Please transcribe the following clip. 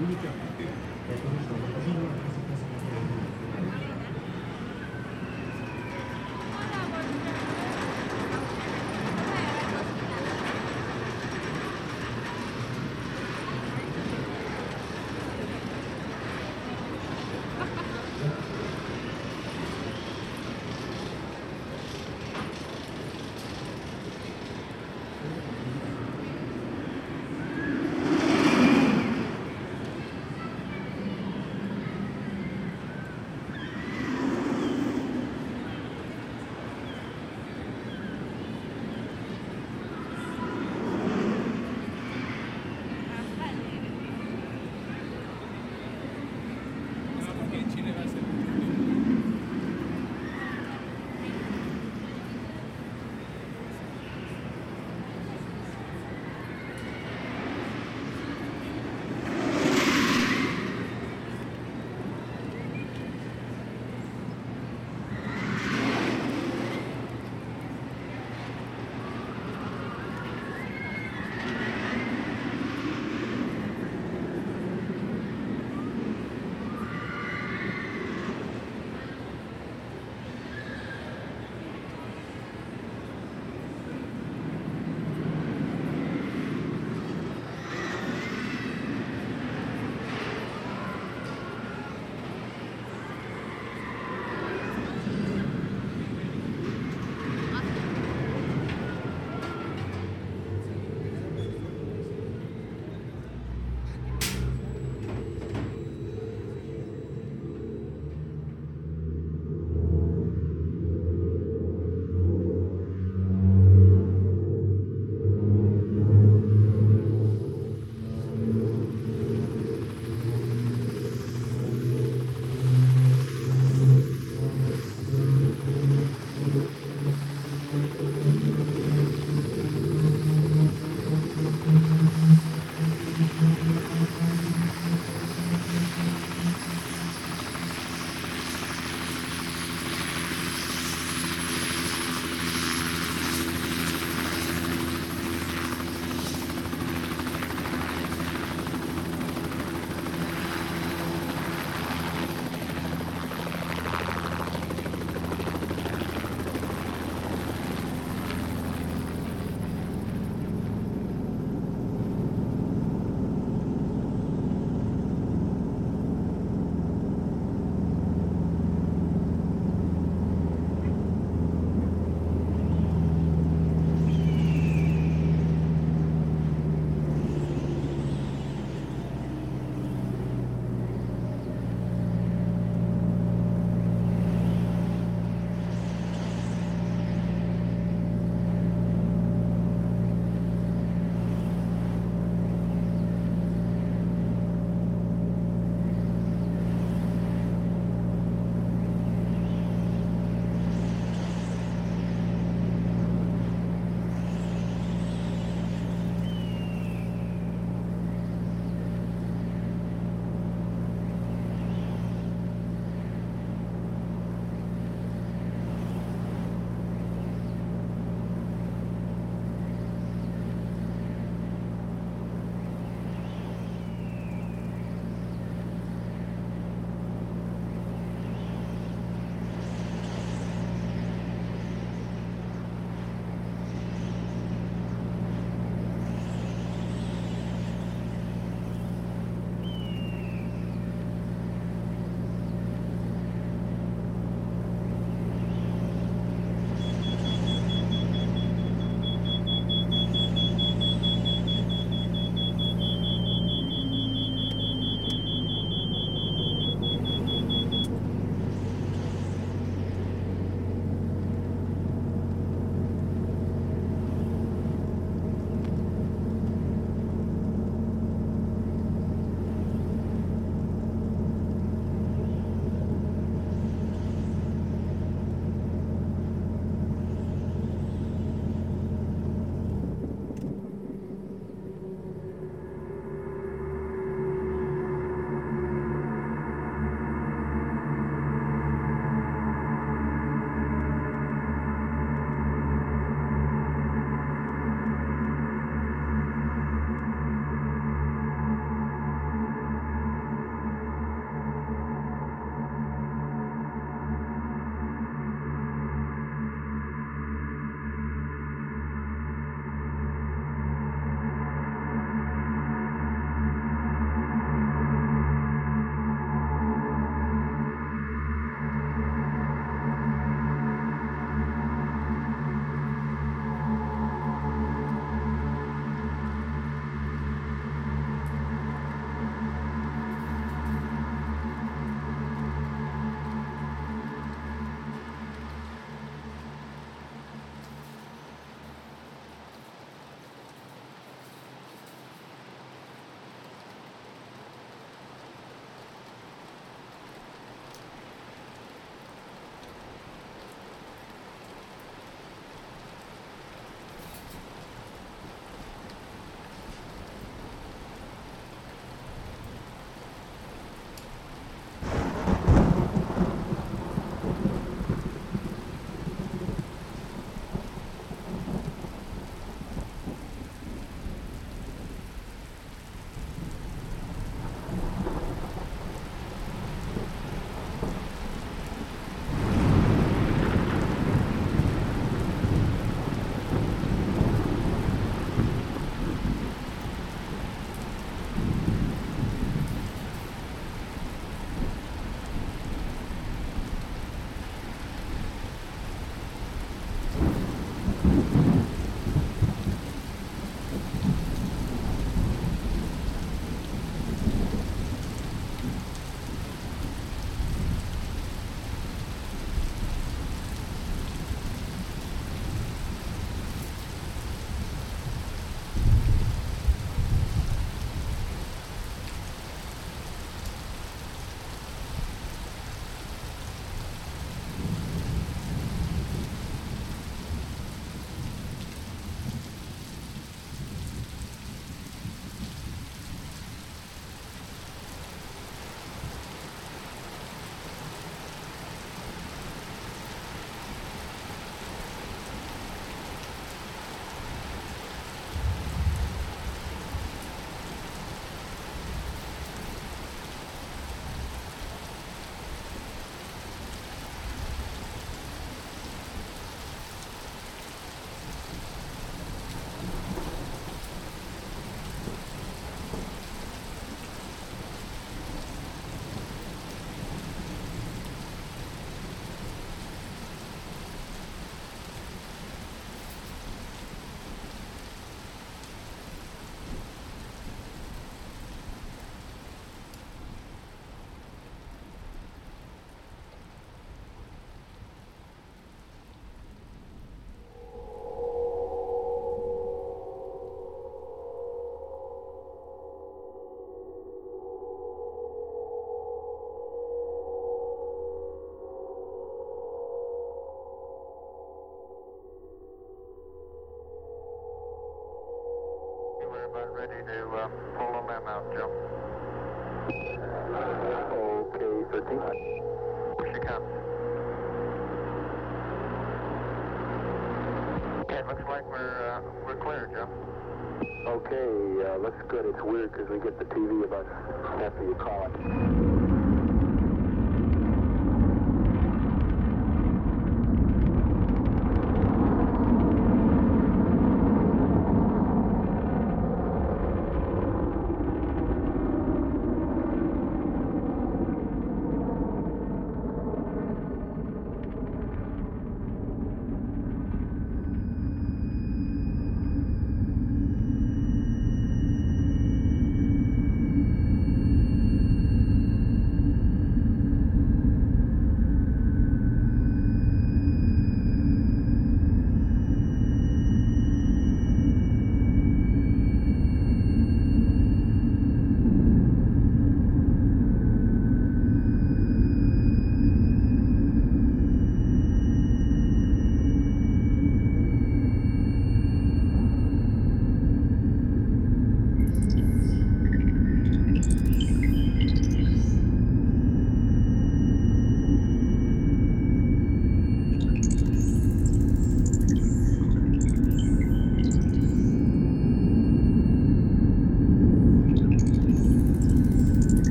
グリちゃんって、えー、この人、私の名前を。Ready to uh, pull the limb out, Joe. Okay, 13. Here she comes. Okay, looks like we're uh, we're clear, Joe. Okay, uh, looks good. It's weird because we get the TV about after you call it.